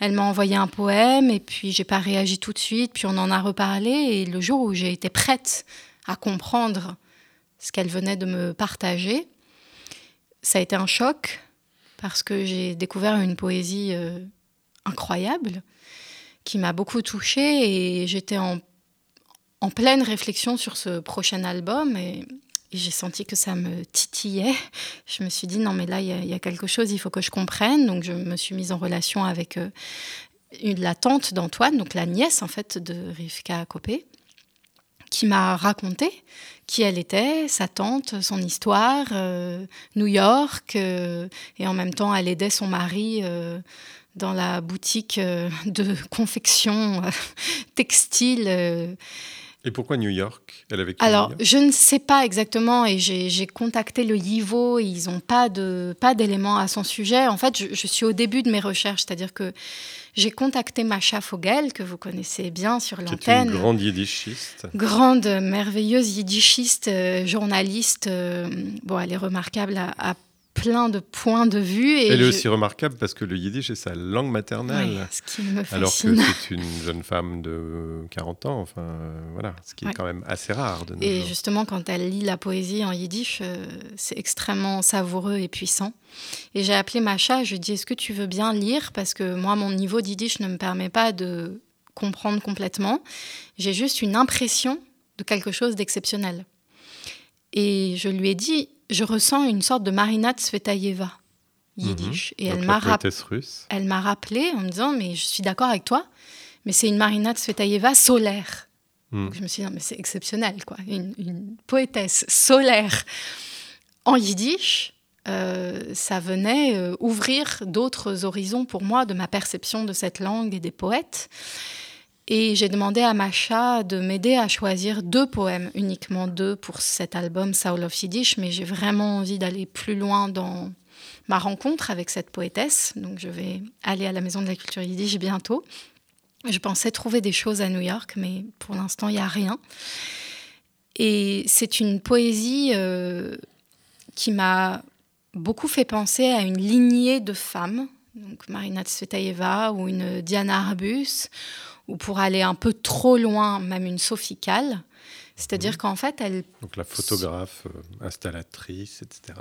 elle m'a envoyé un poème, et puis j'ai pas réagi tout de suite, puis on en a reparlé, et le jour où j'ai été prête à comprendre ce qu'elle venait de me partager, ça a été un choc, parce que j'ai découvert une poésie euh, incroyable, qui m'a beaucoup touchée, et j'étais en en pleine réflexion sur ce prochain album et, j'ai senti que ça me titillait. Je me suis dit, non, mais là, il y, a quelque chose, il faut que je comprenne. Donc, je me suis mise en relation avec euh, la tante d'Antoine, donc la nièce, en fait, de Rivka Copé, qui m'a raconté qui elle était, sa tante, son histoire, euh, New York, euh, et en même temps, elle aidait son mari dans la boutique de confection textile et pourquoi New York? Elle avait Alors, je ne sais pas exactement et j'ai contacté le YIVO, ils n'ont pas d'éléments pas à son sujet. En fait, je, suis au début de mes recherches, c'est-à-dire que j'ai contacté Macha Fogel, que vous connaissez bien sur l'antenne. une grande yiddishiste. Grande, merveilleuse yiddishiste, euh, journaliste. Euh, bon, elle est remarquable à plein de points de vue. Et Elle est aussi remarquable parce que le yiddish est sa langue maternelle. ce qui me alors que c'est une jeune femme de 40 ans, enfin euh, voilà, ce qui est quand même assez rare. De et justement, quand elle lit la poésie en yiddish, euh, c'est extrêmement savoureux et puissant. Et j'ai appelé Macha, je lui ai dit, est-ce que tu veux bien lire? Parce que moi, mon niveau d'yiddish ne me permet pas de comprendre complètement. J'ai juste une impression de quelque chose d'exceptionnel. Et je lui ai dit, je ressens une sorte de Marina Tsvetaeva yiddish. Mhm. Et elle m'a, elle m'a rappelé en me disant, mais je suis d'accord avec toi, mais c'est une Marina Tsvetaeva solaire. Mhm. je me suis dit, mais c'est exceptionnel, quoi. Une, poétesse solaire en yiddish, euh, ça venait euh, ouvrir d'autres horizons pour moi de ma perception de cette langue et des poètes. Et j'ai demandé à Macha de m'aider à choisir deux poèmes, uniquement deux pour cet album Soul of Yiddish, mais j'ai vraiment envie d'aller plus loin dans ma rencontre avec cette poétesse. Donc je vais aller à la Maison de la Culture Yiddish bientôt. Je pensais trouver des choses à New York, mais pour l'instant, il n'y a rien. Et c'est une poésie euh, qui m'a beaucoup fait penser à une lignée de femmes, donc Marina Tsvetaeva ou une Diana Arbus, ou pour aller un peu trop loin, même une Sophie C'est-à-dire mhm. qu'en fait, elle... Donc la photographe, euh, installatrice, etc.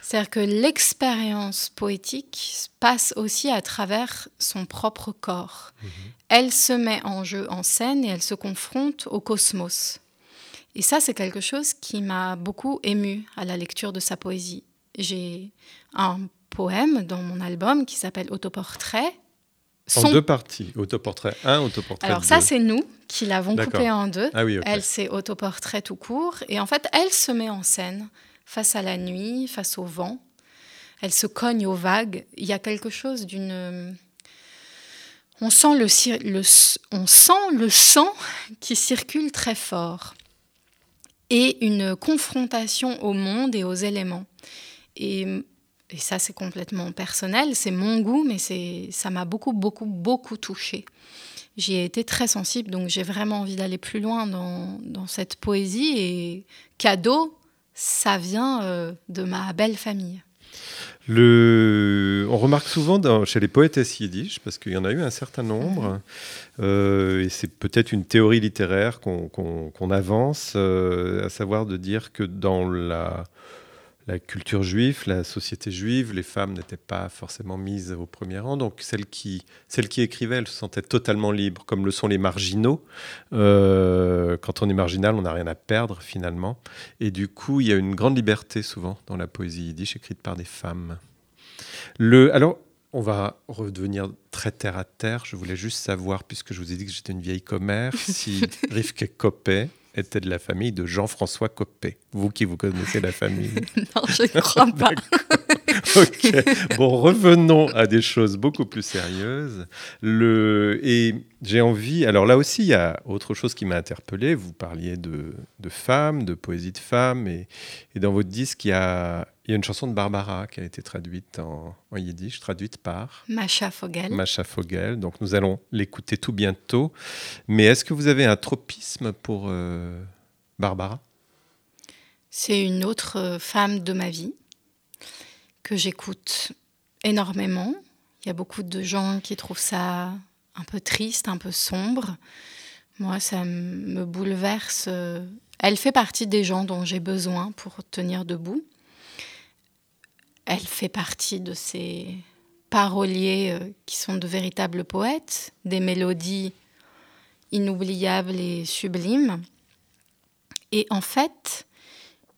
C'est-à-dire que l'expérience poétique passe aussi à travers son propre corps. Mhm. Elle se met en jeu, en scène, et elle se confronte au cosmos. Et ça, c'est quelque chose qui m'a beaucoup ému à la lecture de sa poésie. J'ai un poèmes dans mon album qui s'appelle Autoportrait. En deux parties. Autoportrait 1, autoportrait 2. Alors ça, c'est nous qui l'avons coupé en deux. Ah oui. Elle, c'est autoportrait tout court. Et en fait, elle se met en scène face à la nuit, face au vent. Elle se cogne aux vagues. Il y a quelque chose d'une... On sent le, cir- le on sent le sang qui circule très fort. Et une confrontation au monde et aux éléments. Et, et ça, c'est complètement personnel. C'est mon goût, mais c'est, ça m'a beaucoup, beaucoup, beaucoup touchée. J'y ai été très sensible, donc j'ai vraiment envie d'aller plus loin dans, dans cette poésie. Et cadeau, ça vient euh, de ma belle famille. Le... On remarque souvent dans- chez les poétesses yiddish, parce qu'il y en a eu un certain nombre, euh, et c'est peut-être une théorie littéraire qu'on qu'on avance, euh, à savoir de dire que dans la, la culture juive, la société juive, les femmes n'étaient pas forcément mises au premier rang, donc celles qui, celles qui écrivaient, elles se sentaient totalement libres, comme le sont les marginaux. Euh, quand on est marginal, on n'a rien à perdre finalement. Et du coup, il y a une grande liberté souvent dans la poésie yiddish écrite par des femmes. Le, alors, on va redevenir très terre à terre. Je voulais juste savoir, puisque je vous ai dit que j'étais une vieille commère, si Rivke Koppé était de la famille de Jean-François Koppé. Vous qui vous connaissez la famille. non, je ne crois pas. Bon, revenons à des choses beaucoup plus sérieuses. Le... Et j'ai envie. Alors là aussi, il y a autre chose qui m'a interpellé. Vous parliez de, de femmes, de poésie de femmes. Et, et dans votre disque, il y, a, il y a une chanson de Barbara qui a été traduite en, en yiddish, traduite par Macha Fogel. Macha Fogel. Donc nous allons l'écouter tout bientôt. Mais est-ce que vous avez un tropisme pour euh, Barbara? C'est une autre euh, femme de ma vie que j'écoute énormément. Il y a beaucoup de gens qui trouvent ça un peu triste, un peu sombre. Moi, ça me bouleverse. euh. Elle fait partie des gens dont j'ai besoin pour tenir debout. Elle fait partie de ces paroliers euh, qui sont de véritables poètes, des mélodies inoubliables et sublimes. Et en fait,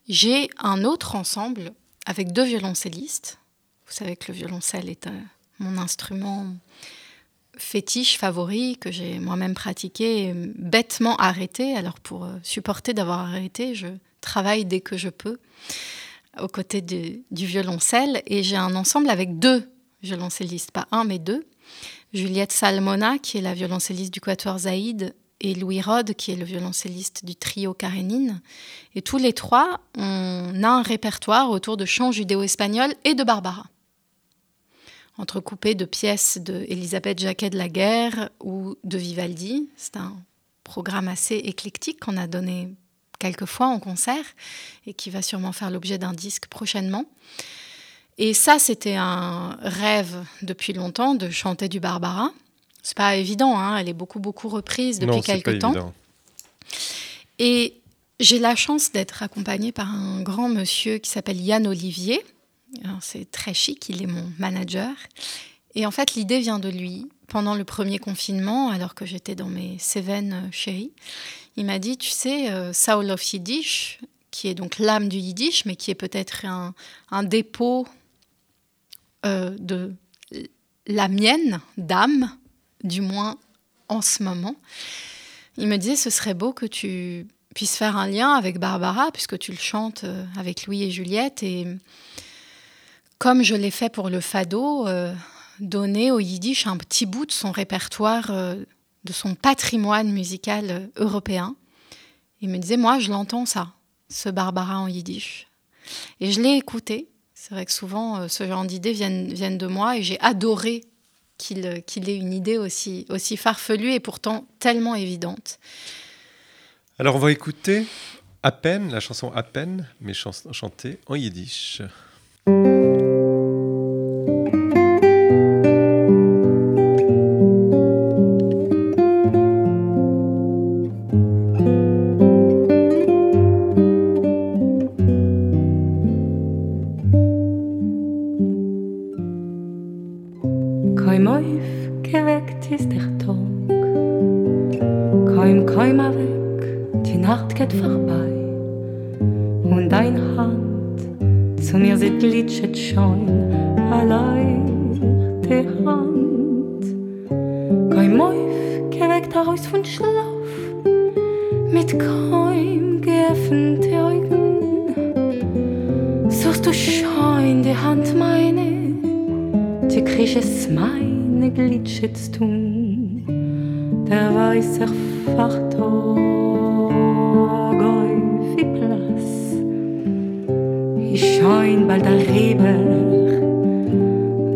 j'ai un autre ensemble avec deux violoncellistes. Vous savez que le violoncelle est euh, mon instrument fétiche favori que j'ai moi-même pratiqué bêtement arrêté. Alors pour euh, supporter d'avoir arrêté, je travaille dès que je peux aux côtés du, violoncelle et j'ai un ensemble avec deux violoncellistes, pas un mais deux. Juliette Salmona qui est la violoncelliste du Quatuor Zaïd et Louis Rode qui est le violoncelliste du trio Karénine. Et tous les trois, on a un répertoire autour de chants judéo-espagnols et de Barbara entrecoupé de pièces de Elisabeth Jacquet de la Guerre ou de Vivaldi. C'est un programme assez éclectique qu'on a donné quelques fois en concert et qui va sûrement faire l'objet d'un disque prochainement. Et ça, c'était un rêve depuis longtemps de chanter du Barbara. C'est pas évident, hein, elle est beaucoup beaucoup reprise depuis Non, quelques temps. évident. Et j'ai la chance d'être accompagnée par un grand monsieur qui s'appelle Yann Olivier. C'est très chic, il est mon manager. Et en fait, l'idée vient de lui. Pendant le premier confinement, alors que j'étais dans mes Cévennes euh, chéries, il m'a dit, tu sais, euh, Soul of Yiddish, qui est donc l'âme du Yiddish, mais qui est peut-être un, dépôt euh, de la mienne d'âme, du moins en ce moment. Il me disait, ce serait beau que tu puisses faire un lien avec Barbara, puisque tu le chantes avec Louis et Juliette. Et comme je l'ai fait pour le fado, donner au yiddish un petit bout de son répertoire, euh, de son patrimoine musical euh, européen. Il me disait, moi, je l'entends ça, ce Barbara en yiddish. Et je l'ai écouté. C'est vrai que souvent, euh, ce genre d'idées viennent, viennent de moi et j'ai adoré qu'il ait une idée aussi, aussi farfelue et pourtant tellement évidente. Alors on va écouter à peine, la chanson à peine, mais chan- chantée en yiddish. Ach du Schau die Hand meine, die kriegst es meine Glitsche zu tun, der weiß ich auf die Platz. Ich scheun bald der Reber,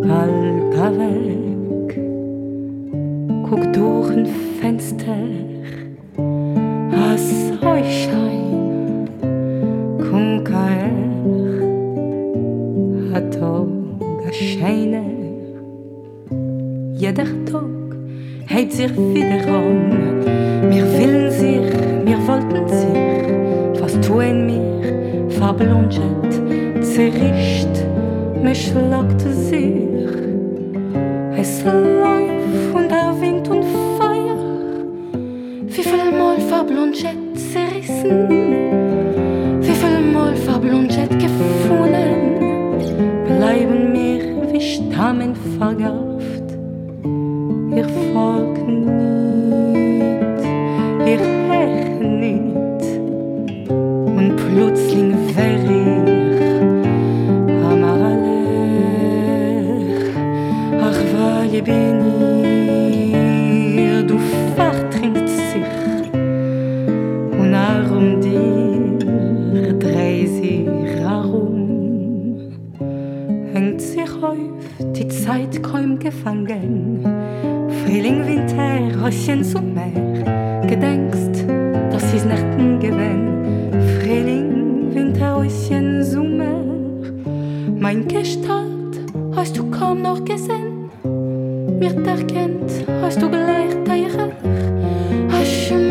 bald weg, guck durch ein Fenster, Jeder Tag. Heit sich wieder Frühling Winter Röschen zum Meer gedenkst dass sie nachten gewinn Frühling Winter Röschen Summe mein Gestalt hast du kaum noch gesehen. Mir erkennt hast du gleich teire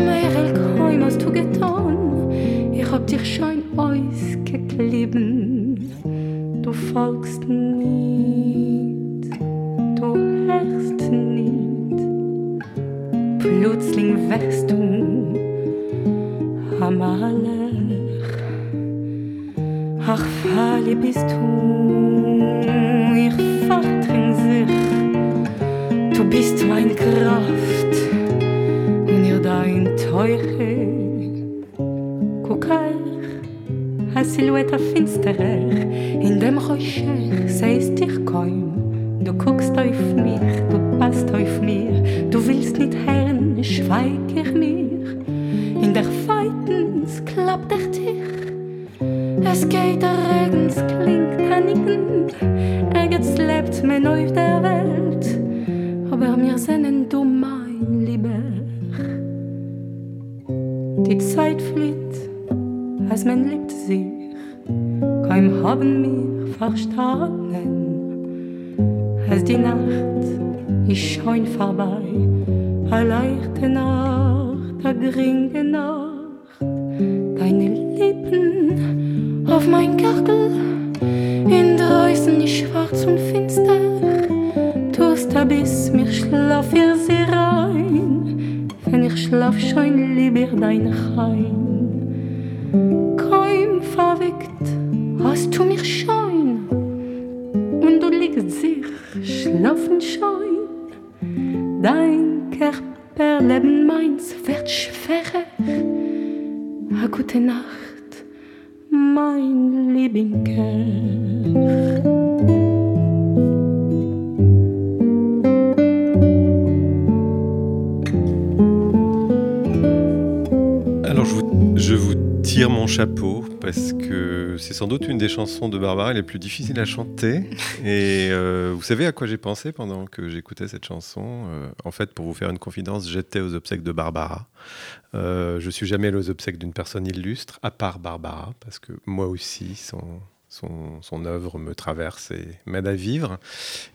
mehr hast du getan. Ich hab dich schon aus geklebt du folgst nicht wächst du. Am ach falle bist du. Ich vertrin sich. Du bist mein Kraft. Und ihr dein teuche Gucker a Silhouette finsterer. In dem Rocher seist dich kaum. Du guckst auf mich du passt auf mir. Du willst nicht herren schweig ich mir. In der Feitens klappt er dich Es geht der Regens klingt paniken Er jetzt lebt mir neu der Welt. Aber mir sennen du mein lieber. Die Zeit flieht als man liebt sich. Kein haben mir verstanden als die Nacht ich schein vorbei leichte Nacht der geringe Nacht. Deine Lippen auf mein Gartel in der Häusen schwarz und finster. Da bis mir schlaf ihr sie rein. Wenn ich schlaf schon lieber dein Heim des chansons de Barbara les plus difficiles à chanter. Et euh, vous savez à quoi j'ai pensé pendant que j'écoutais cette chanson euh, En fait, pour vous faire une confidence, j'étais aux obsèques de Barbara. Euh, je suis jamais allé aux obsèques d'une personne illustre, à part Barbara, parce que moi aussi, son, son, son œuvre me traverse et m'aide à vivre.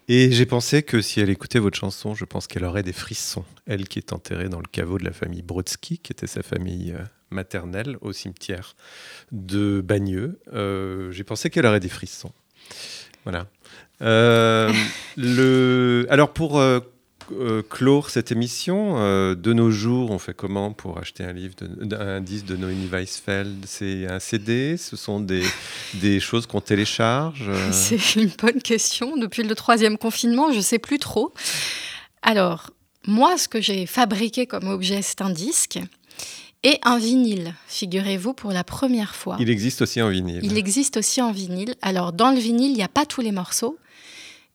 Et j'ai pensé que si elle écoutait votre chanson, je pense qu'elle aurait des frissons. Elle qui est enterrée dans le caveau de la famille Brodsky, qui était sa famille euh, maternelle au cimetière de Bagneux. Euh, j'ai pensé qu'elle aurait des frissons. Voilà. Euh, le... Alors pour euh, clore cette émission, de nos jours, on fait comment pour acheter un livre, un disque de Noémie Weisfeld? C'est un CD Ce sont des, des choses qu'on télécharge? C'est une bonne question. Depuis le troisième confinement, je ne sais plus trop. Alors, moi, ce que j'ai fabriqué comme objet, c'est un disque et un vinyle, figurez-vous, pour la première fois. Il existe aussi en vinyle. Il existe aussi en vinyle. Alors, dans le vinyle, il n'y a pas tous les morceaux,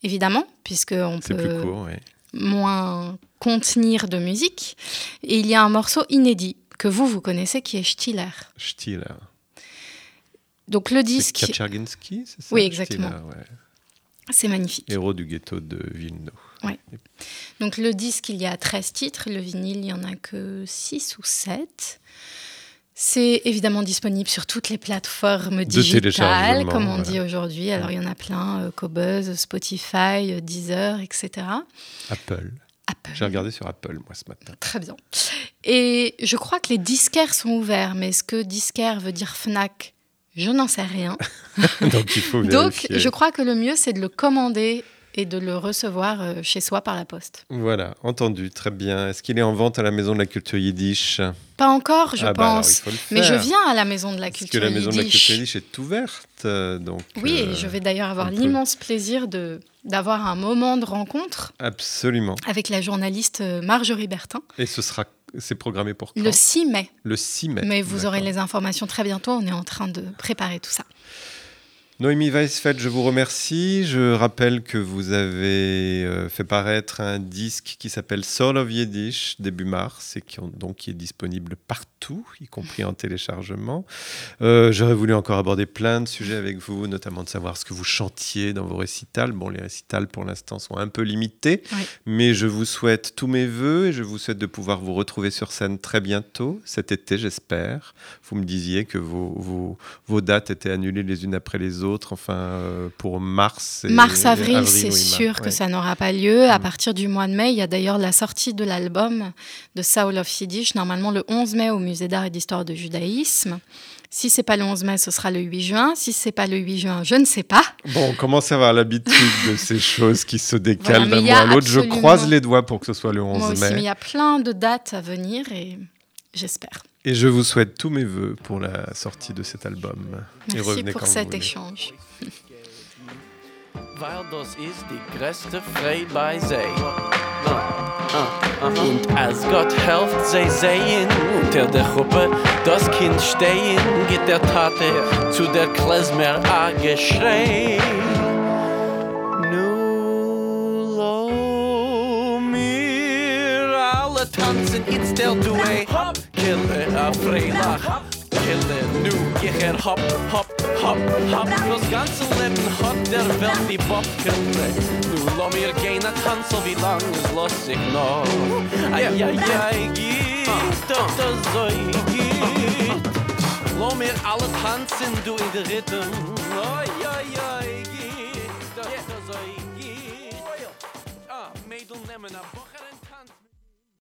évidemment, puisqu'on C'est peut plus court, oui. moins contenir de musique. Et il y a un morceau inédit que vous, vous connaissez, qui est Stiller. Stiller. Donc, le C'est disque, Kaczerginski, c'est ça? Oui, exactement. Ouais. c'est magnifique. Héros du ghetto de Villeneuve. Donc le disque, il y a 13 titres, le vinyle, il n'y en a que 6 ou 7. C'est évidemment disponible sur toutes les plateformes digitales, comme on voilà. dit aujourd'hui. Alors il y en a plein, euh, Cobuzz, Spotify, euh, Deezer, etc. Apple. Apple. J'ai regardé sur Apple, moi, ce matin. Très bien. Et je crois que les disquaires sont ouverts, mais est-ce que disquaire veut dire Fnac? Je n'en sais rien. Donc, il faut Donc je crois que le mieux, c'est de le commander et de le recevoir euh, chez soi par la poste. Voilà, entendu, très bien. Est-ce qu'il est en vente à la Maison de la Culture Yiddish? Pas encore, je Ah bah alors, pense. Mais je viens à la maison de la Parce que culture la Maison de la yiddish. Culture Yiddish est ouverte, euh, donc... Oui, euh, et je vais d'ailleurs avoir l'immense plaisir de d'avoir un moment de rencontre Absolument. avec la journaliste euh, Marjorie Bertin Et ce sera... C'est programmé pour quand? Le 6 mai. Le 6 mai. Mais vous aurez les informations très bientôt. On est en train de préparer tout ça. Noémie Weisfeld, je vous remercie. Je rappelle que vous avez euh, fait paraître un disque qui s'appelle Soul of Yiddish début mars et qui, ont- donc, qui est disponible partout, y compris en téléchargement. Euh, J'aurais voulu encore aborder plein de sujets avec vous, notamment de savoir ce que vous chantiez dans vos récitals. Bon, les récitals pour l'instant sont un peu limités, Oui. mais je vous souhaite tous mes voeux et je vous souhaite de pouvoir vous retrouver sur scène très bientôt, cet été, j'espère. Vous me disiez que vos, vos, vos dates étaient annulées les unes après les autres, enfin euh, pour mars. Mars-avril, avril, c'est oui, sûr que ça n'aura pas lieu. À Mm. partir du mois de mai, il y a d'ailleurs la sortie de l'album de Soul of Yiddish, normalement le 11 mai au Musée d'art et d'histoire de judaïsme. Si c'est pas le 11 mai, ce sera le 8 juin. Si c'est pas le 8 juin, je ne sais pas. Bon, on commence à avoir l'habitude de ces choses qui se décalent Voilà, d'un mois à l'autre? Je croise les doigts pour que ce soit le 11 Moi aussi, mai. mais il y a plein de dates à venir et j'espère. Et je vous souhaite tous mes voeux pour la sortie de cet album. et Merci revenez pour cet échange. Weil das ist die größte Freude bei sei. Und als Gott helft sei sehen, unter der Gruppe das Kind stehen, geht der Tate zu der Klezmer a geschrei. Nu lo mir alle tanzen, it's del du a hop, kille a freilach. Kille, nu geh er hopp, hopp, hopp, hopp Das ganze Leben hat der Welt die Bobkille Nu lo mir gehen a tanzel, wie lang es los sich noch Ai, ai, ai, geht, doch das so geht Lo mir alle tanzen, du in der Rhythm. Ai, ai, ai, geht, doch das so geht Ah, Mädel nehmen a Woche